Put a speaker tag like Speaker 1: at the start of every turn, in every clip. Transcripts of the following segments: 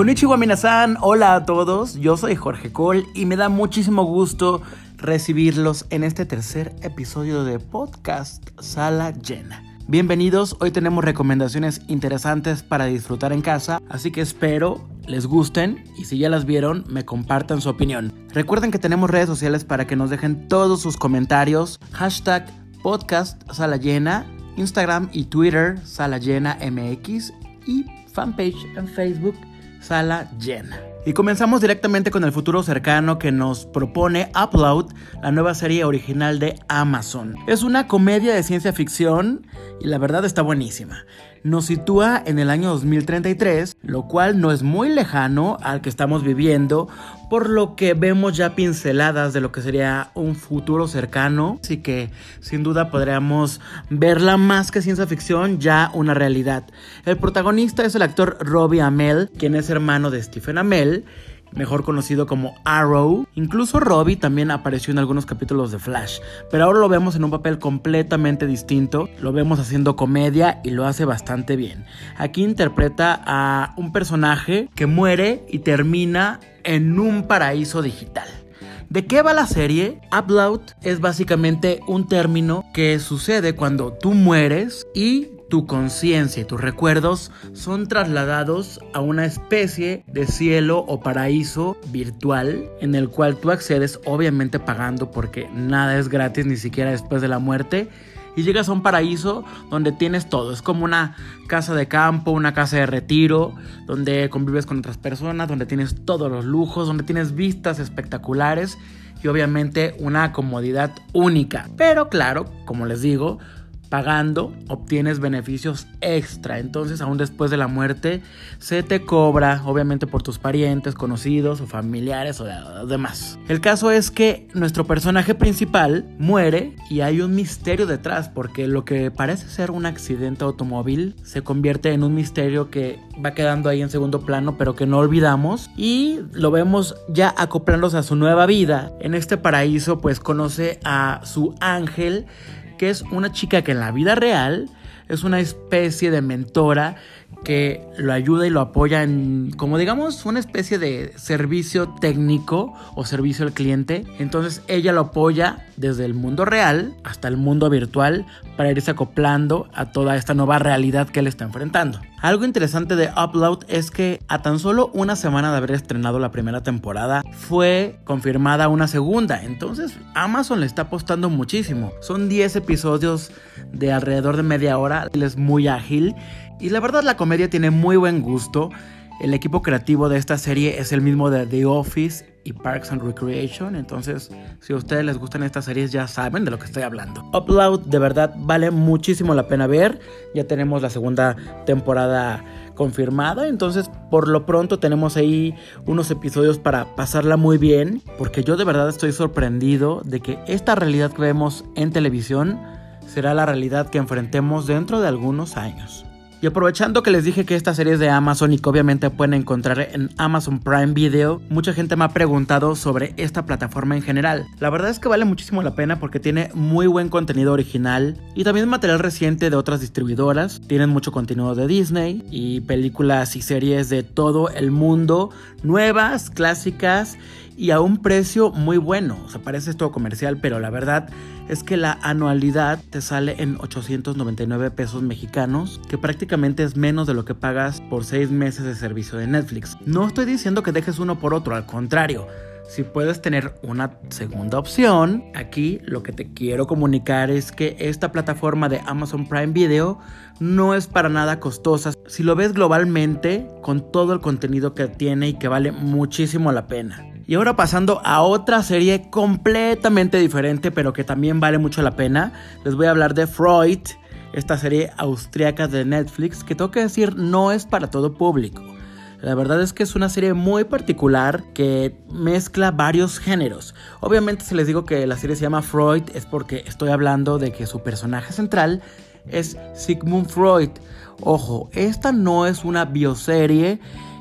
Speaker 1: Konnichiwa minasan, hola a todos, yo soy Jorge Cole y me da muchísimo gusto recibirlos en este tercer episodio de podcast Sala Llena. Bienvenidos, hoy tenemos recomendaciones interesantes para disfrutar en casa, así que espero les gusten y si ya las vieron me compartan su opinión. Recuerden que tenemos redes sociales para que nos dejen todos sus comentarios, hashtag podcast Sala Llena, Instagram y Twitter Sala Llena MX y fanpage en Facebook Sala Llena. Y comenzamos directamente con el futuro cercano que nos propone Upload, la nueva serie original de Amazon. Es una comedia de ciencia ficción y la verdad está buenísima. Nos sitúa en el año 2033, lo cual no es muy lejano al que estamos viviendo, por lo que vemos ya pinceladas de lo que sería un futuro cercano, así que sin duda podríamos verla más que ciencia ficción, ya una realidad. El protagonista es el actor Robbie Amell, quien es hermano de Stephen Amell, mejor conocido como Arrow. Incluso Robbie también apareció en algunos capítulos de Flash, pero ahora lo vemos en un papel completamente distinto. Lo vemos haciendo comedia y lo hace bastante bien. Aquí interpreta a un personaje que muere y termina en un paraíso digital. ¿De qué va la serie? Upload es básicamente un término que sucede cuando tú mueres y tu conciencia y tus recuerdos son trasladados a una especie de cielo o paraíso virtual en el cual tú accedes obviamente pagando porque nada es gratis ni siquiera después de la muerte y llegas a un paraíso donde tienes todo. Es como una casa de campo, una casa de retiro, donde convives con otras personas, donde tienes todos los lujos, donde tienes vistas espectaculares y obviamente una comodidad única. Pero claro, como les digo, pagando obtienes beneficios extra. Entonces, aún después de la muerte, se te cobra, obviamente por tus parientes, conocidos o familiares o demás. El caso es que nuestro personaje principal muere y hay un misterio detrás, porque lo que parece ser un accidente automóvil se convierte en un misterio que va quedando ahí en segundo plano, pero que no olvidamos y lo vemos ya acoplándose a su nueva vida. En este paraíso, pues conoce a su ángel que es una chica que en la vida real es una especie de mentora que lo ayuda y lo apoya en, como digamos, una especie de servicio técnico o servicio al cliente. Entonces ella lo apoya desde el mundo real hasta el mundo virtual para irse acoplando a toda esta nueva realidad que él está enfrentando. Algo interesante de Upload es que a tan solo una semana de haber estrenado la primera temporada fue confirmada una segunda. Entonces Amazon le está apostando muchísimo. Son 10 episodios de alrededor de media hora. Él es muy ágil y la verdad la comedia tiene muy buen gusto. El equipo creativo de esta serie es el mismo de The Office y Parks and Recreation. Entonces, si a ustedes les gustan estas series, ya saben de lo que estoy hablando. Upload de verdad vale muchísimo la pena ver. Ya tenemos la segunda temporada confirmada. Entonces, por lo pronto tenemos ahí unos episodios para pasarla muy bien. Porque yo de verdad estoy sorprendido de que esta realidad que vemos en televisión será la realidad que enfrentemos dentro de algunos años. Y aprovechando que les dije que esta serie es de Amazon y que obviamente pueden encontrar en Amazon Prime Video, mucha gente me ha preguntado sobre esta plataforma en general. La verdad es que vale muchísimo la pena porque tiene muy buen contenido original y también material reciente de otras distribuidoras. Tienen mucho contenido de Disney y películas y series de todo el mundo, nuevas, clásicas y a un precio muy bueno. O sea, parece todo comercial, pero la verdad es que la anualidad te sale en 899 pesos mexicanos, que prácticamente es menos de lo que pagas por 6 meses de servicio de Netflix. No estoy diciendo que dejes uno por otro, al contrario. Si puedes tener una segunda opción, aquí lo que te quiero comunicar es que esta plataforma de Amazon Prime Video no es para nada costosa. Si lo ves globalmente, con todo el contenido que tiene y que vale muchísimo la pena. Y ahora pasando a otra serie completamente diferente, pero que también vale mucho la pena, les voy a hablar de Freud, esta serie austriaca de Netflix, que tengo que decir no es para todo público. La verdad es que es una serie muy particular que mezcla varios géneros. Obviamente si les digo que la serie se llama Freud es porque estoy hablando de que su personaje central es Sigmund Freud. Ojo, esta no es una bioserie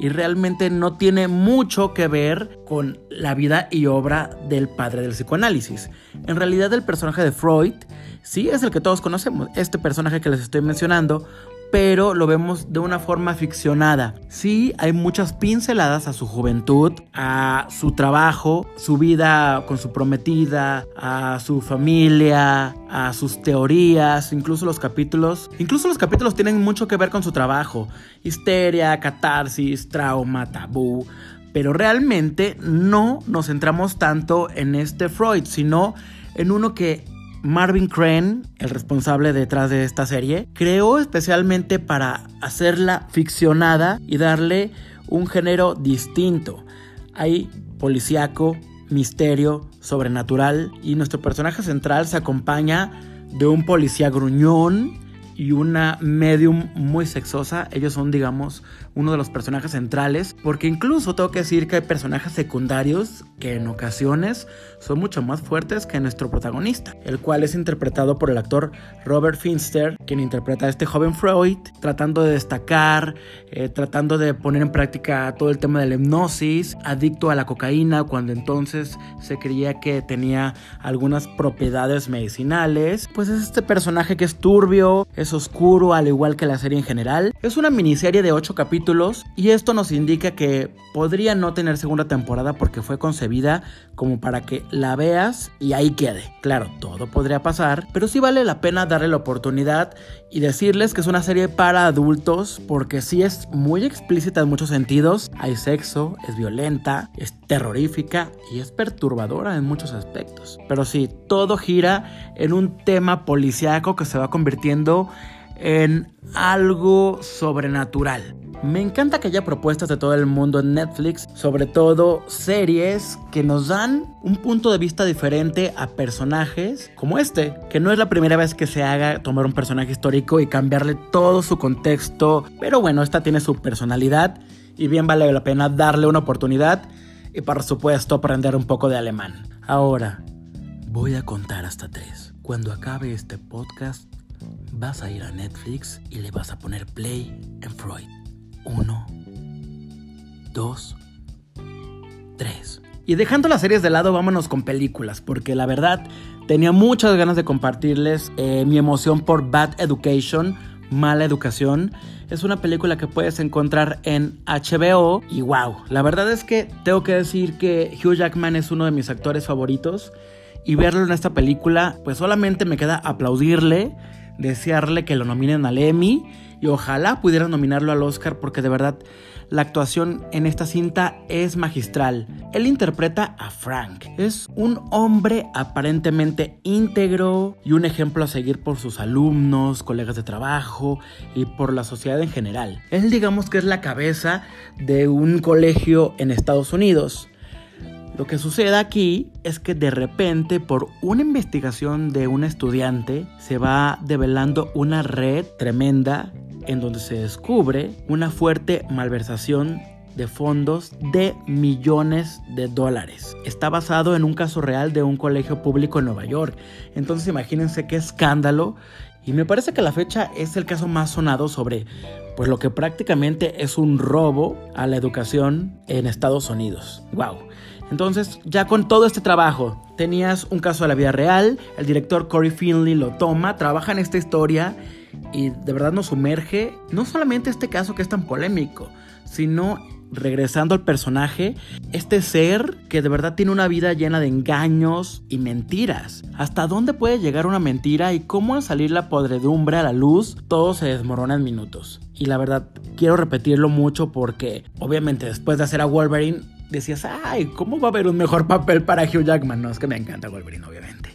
Speaker 1: y realmente no tiene mucho que ver con la vida y obra del padre del psicoanálisis. En realidad el personaje de Freud sí es el que todos conocemos, este personaje que les estoy mencionando, pero lo vemos de una forma ficcionada. Sí, hay muchas pinceladas a su juventud, a su trabajo, su vida con su prometida, a su familia, a sus teorías, incluso los capítulos. Incluso los capítulos tienen mucho que ver con su trabajo. Histeria, catarsis, trauma, tabú. Pero realmente no nos centramos tanto en este Freud, sino en uno que Marvin Crane, el responsable detrás de esta serie, creó especialmente para hacerla ficcionada y darle un género distinto. Hay policíaco, misterio, sobrenatural y nuestro personaje central se acompaña de un policía gruñón y una medium muy sexosa. Ellos son, digamos, uno de los personajes centrales, porque incluso tengo que decir que hay personajes secundarios que en ocasiones son mucho más fuertes que nuestro protagonista, el cual es interpretado por el actor Robert Finster, quien interpreta a este joven Freud, tratando de destacar, eh, tratando de poner en práctica todo el tema de la hipnosis, adicto a la cocaína, cuando entonces se creía que tenía algunas propiedades medicinales. Pues es este personaje que es turbio, es oscuro al igual que la serie en general. Es una miniserie de 8 capítulos y esto nos indica que podría no tener segunda temporada porque fue concebida como para que la veas y ahí quede. Claro, todo podría pasar, pero sí vale la pena darle la oportunidad y decirles que es una serie para adultos porque sí es muy explícita en muchos sentidos. Hay sexo, es violenta, es terrorífica y es perturbadora en muchos aspectos. Pero sí, todo gira en un tema policíaco que se va convirtiendo en algo sobrenatural. Me encanta que haya propuestas de todo el mundo en Netflix, sobre todo series que nos dan un punto de vista diferente a personajes como este, que no es la primera vez que se haga tomar un personaje histórico y cambiarle todo su contexto, pero bueno, esta tiene su personalidad y bien vale la pena darle una oportunidad y por supuesto aprender un poco de alemán. Ahora, voy a contar hasta tres. Cuando acabe este podcast, vas a ir a Netflix y le vas a poner play en Freud. Uno, dos, tres. Y dejando las series de lado, vámonos con películas, porque la verdad tenía muchas ganas de compartirles eh, mi emoción por Bad Education, Mala Educación. Es una película que puedes encontrar en HBO y wow, la verdad es que tengo que decir que Hugh Jackman es uno de mis actores favoritos y verlo en esta película, pues solamente me queda aplaudirle desearle que lo nominen al Emmy y ojalá pudieran nominarlo al Oscar porque de verdad la actuación en esta cinta es magistral. Él interpreta a Frank. Es un hombre aparentemente íntegro y un ejemplo a seguir por sus alumnos, colegas de trabajo y por la sociedad en general. Él digamos que es la cabeza de un colegio en Estados Unidos. Lo que sucede aquí es que de repente por una investigación de un estudiante se va develando una red tremenda en donde se descubre una fuerte malversación de fondos de millones de dólares. Está basado en un caso real de un colegio público en Nueva York. Entonces imagínense qué escándalo. Y me parece que la fecha es el caso más sonado sobre pues lo que prácticamente es un robo a la educación en Estados Unidos. Wow. Entonces, ya con todo este trabajo, tenías un caso de la vida real, el director Corey Finley lo toma, trabaja en esta historia y de verdad nos sumerge, no solamente este caso que es tan polémico, sino regresando al personaje, este ser que de verdad tiene una vida llena de engaños y mentiras. ¿Hasta dónde puede llegar una mentira y cómo al salir la podredumbre a la luz todo se desmorona en minutos? Y la verdad, quiero repetirlo mucho porque obviamente después de hacer a Wolverine decías, ay, ¿cómo va a haber un mejor papel para Hugh Jackman? No, es que me encanta Wolverine, obviamente.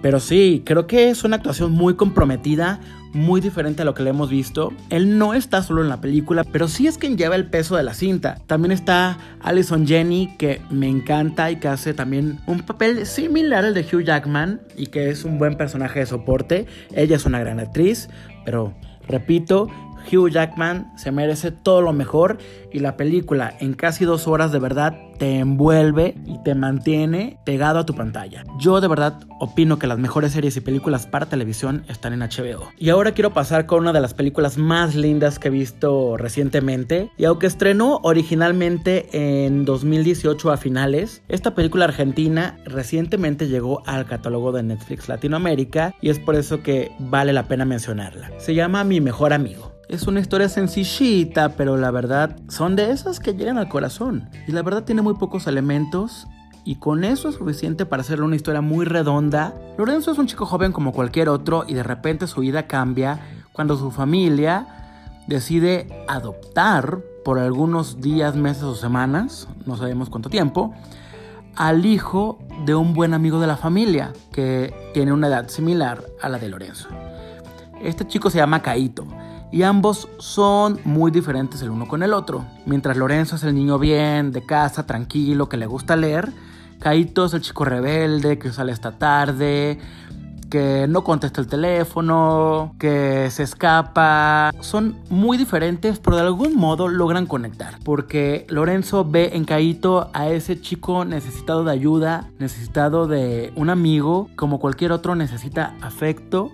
Speaker 1: Pero sí, creo que es una actuación muy comprometida, muy diferente a lo que le hemos visto. Él no está solo en la película, pero sí es quien lleva el peso de la cinta. También está Alison Jenny, que me encanta y que hace también un papel similar al de Hugh Jackman y que es un buen personaje de soporte. Ella es una gran actriz, pero repito, Hugh Jackman se merece todo lo mejor y la película en casi dos horas de verdad te envuelve y te mantiene pegado a tu pantalla. Yo de verdad opino que las mejores series y películas para televisión están en HBO. Y ahora quiero pasar con una de las películas más lindas que he visto recientemente. Y aunque estrenó originalmente en 2018 a finales, esta película argentina recientemente llegó al catálogo de Netflix Latinoamérica y es por eso que vale la pena mencionarla. Se llama Mi mejor amigo. Es una historia sencillita, pero la verdad son de esas que llegan al corazón. Y la verdad tiene muy pocos elementos y con eso es suficiente para hacerle una historia muy redonda. Lorenzo es un chico joven como cualquier otro y de repente su vida cambia cuando su familia decide adoptar por algunos días, meses o semanas, no sabemos cuánto tiempo, al hijo de un buen amigo de la familia que tiene una edad similar a la de Lorenzo. Este chico se llama Caito y ambos son muy diferentes el uno con el otro. Mientras Lorenzo es el niño bien, de casa, tranquilo, que le gusta leer, Caito es el chico rebelde que sale esta tarde, que no contesta el teléfono, que se escapa. Son muy diferentes, pero de algún modo logran conectar. Porque Lorenzo ve en Caito a ese chico necesitado de ayuda, necesitado de un amigo, como cualquier otro necesita afecto,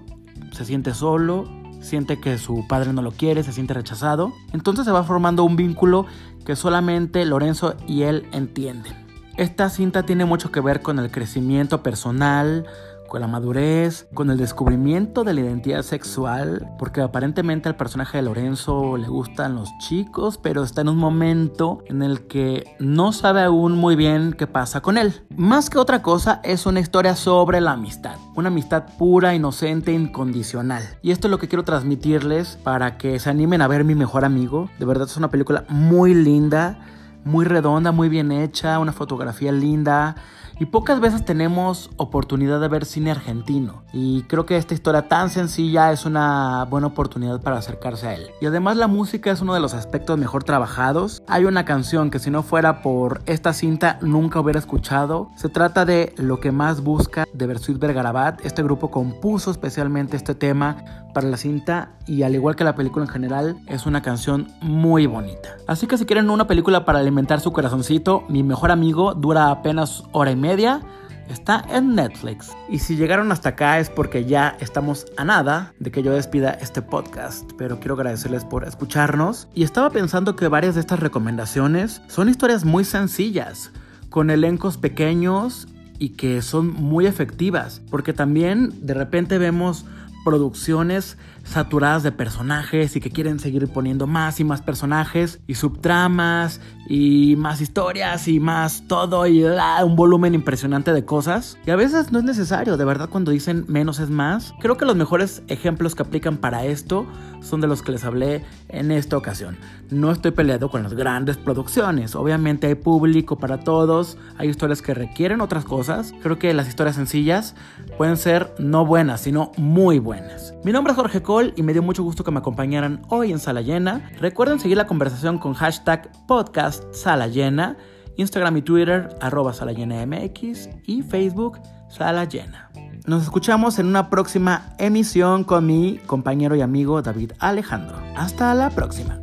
Speaker 1: se siente solo, siente que su padre no lo quiere, se siente rechazado. Entonces se va formando un vínculo que solamente Lorenzo y él entienden. Esta cinta tiene mucho que ver con el crecimiento personal, con la madurez, con el descubrimiento de la identidad sexual, porque aparentemente al personaje de Lorenzo le gustan los chicos, pero está en un momento en el que no sabe aún muy bien qué pasa con él. Más que otra cosa, es una historia sobre la amistad, una amistad pura, inocente, incondicional. Y esto es lo que quiero transmitirles para que se animen a ver mi mejor amigo. De verdad es una película muy linda, muy redonda, muy bien hecha, una fotografía linda y pocas veces tenemos oportunidad de ver cine argentino. Y creo que esta historia tan sencilla es una buena oportunidad para acercarse a él. Y además la música es uno de los aspectos mejor trabajados. Hay una canción que si no fuera por esta cinta nunca hubiera escuchado. Se trata de Lo que más busca de Versuit Vergarabat. Este grupo compuso especialmente este tema para la cinta y al igual que la película en general es una canción muy bonita. Así que si quieren una película para alimentar su corazoncito, mi mejor amigo dura apenas hora y media. Está en Netflix. Y si llegaron hasta acá es porque ya estamos a nada de que yo despida este podcast. Pero quiero agradecerles por escucharnos. Y estaba pensando que varias de estas recomendaciones son historias muy sencillas, con elencos pequeños y que son muy efectivas. Porque también de repente vemos producciones saturadas de personajes y que quieren seguir poniendo más y más personajes y subtramas y más historias y más todo y un volumen impresionante de cosas. Y a veces no es necesario, de verdad cuando dicen menos es más. Creo que los mejores ejemplos que aplican para esto son de los que les hablé en esta ocasión. No estoy peleado con las grandes producciones, obviamente hay público para todos, hay historias que requieren otras cosas. Creo que las historias sencillas pueden ser no buenas, sino muy buenas. Mi nombre es Jorge y me dio mucho gusto que me acompañaran hoy en Sala Llena. Recuerden seguir la conversación con hashtag podcast Sala Llena, Instagram y Twitter arroba Sala Llena MX y Facebook Sala Llena. Nos escuchamos en una próxima emisión con mi compañero y amigo David Alejandro. Hasta la próxima.